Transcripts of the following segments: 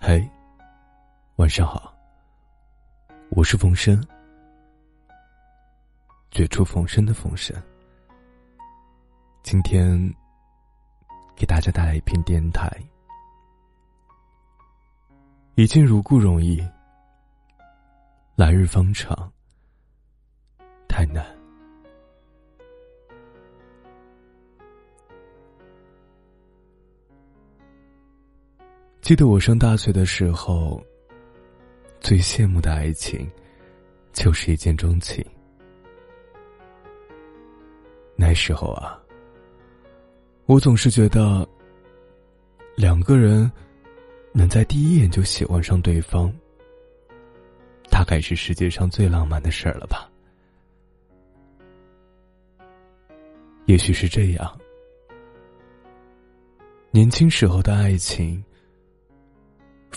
嘿，晚上好。我是冯生，绝处逢生的冯生。今天给大家带来一篇电台。已经如故容易，来日方长，太难。记得我上大学的时候，最羡慕的爱情，就是一见钟情。那时候啊，我总是觉得，两个人能在第一眼就喜欢上对方，大概是世界上最浪漫的事儿了吧。也许是这样，年轻时候的爱情。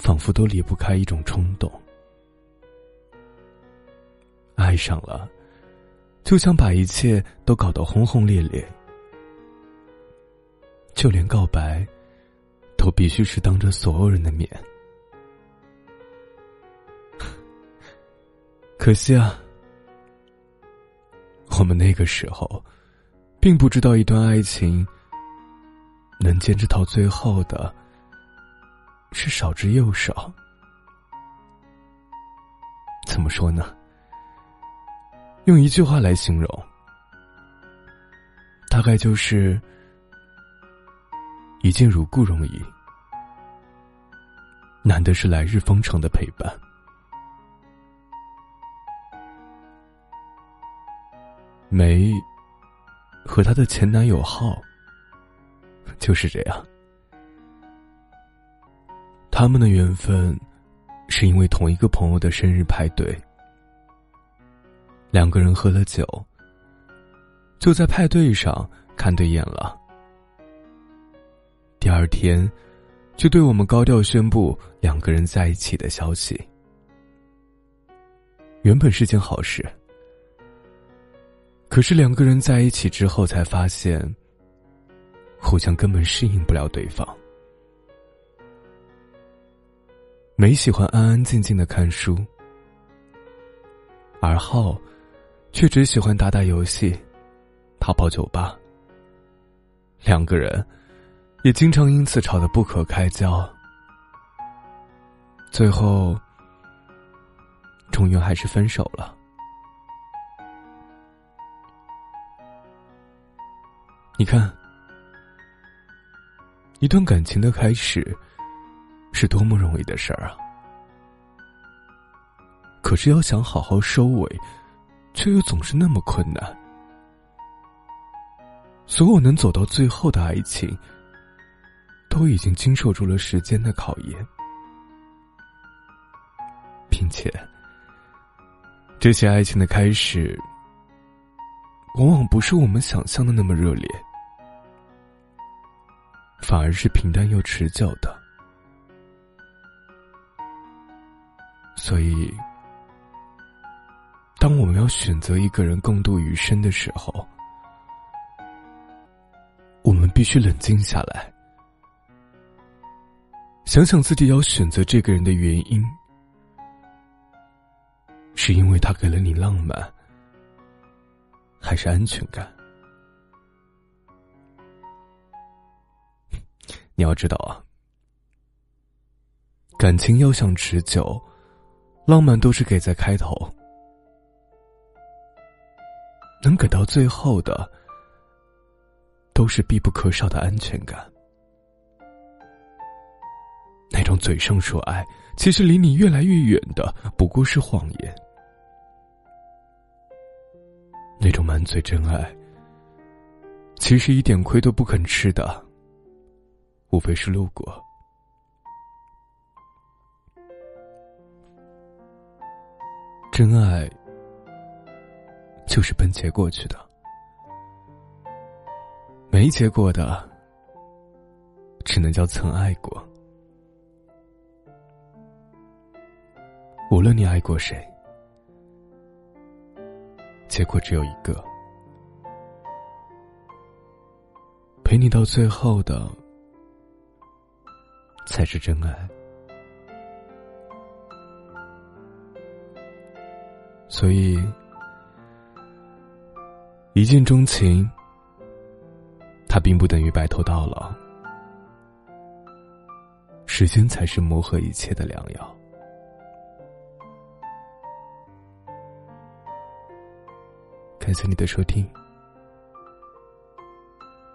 仿佛都离不开一种冲动，爱上了，就想把一切都搞得轰轰烈烈，就连告白，都必须是当着所有人的面。可惜啊，我们那个时候，并不知道一段爱情能坚持到最后的。是少之又少。怎么说呢？用一句话来形容，大概就是“一见如故”容易，难的是来日方长的陪伴。梅和她的前男友浩就是这样。他们的缘分，是因为同一个朋友的生日派对，两个人喝了酒，就在派对上看对眼了。第二天，就对我们高调宣布两个人在一起的消息。原本是件好事，可是两个人在一起之后，才发现，互相根本适应不了对方。没喜欢安安静静的看书，而浩却只喜欢打打游戏、泡泡酒吧。两个人也经常因此吵得不可开交，最后终于还是分手了。你看，一段感情的开始。是多么容易的事儿啊！可是要想好好收尾，却又总是那么困难。所有能走到最后的爱情，都已经经受住了时间的考验，并且，这些爱情的开始，往往不是我们想象的那么热烈，反而是平淡又持久的。所以，当我们要选择一个人共度余生的时候，我们必须冷静下来，想想自己要选择这个人的原因，是因为他给了你浪漫，还是安全感？你要知道啊，感情要想持久。浪漫都是给在开头，能给到最后的，都是必不可少的安全感。那种嘴上说爱，其实离你越来越远的，不过是谎言。那种满嘴真爱，其实一点亏都不肯吃的，无非是路过。真爱就是奔结过去的，没结果的，只能叫曾爱过。无论你爱过谁，结果只有一个，陪你到最后的才是真爱。所以，一见钟情，它并不等于白头到老。时间才是磨合一切的良药。感谢你的收听，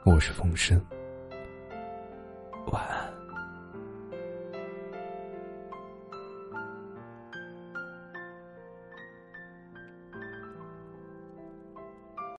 我是风声。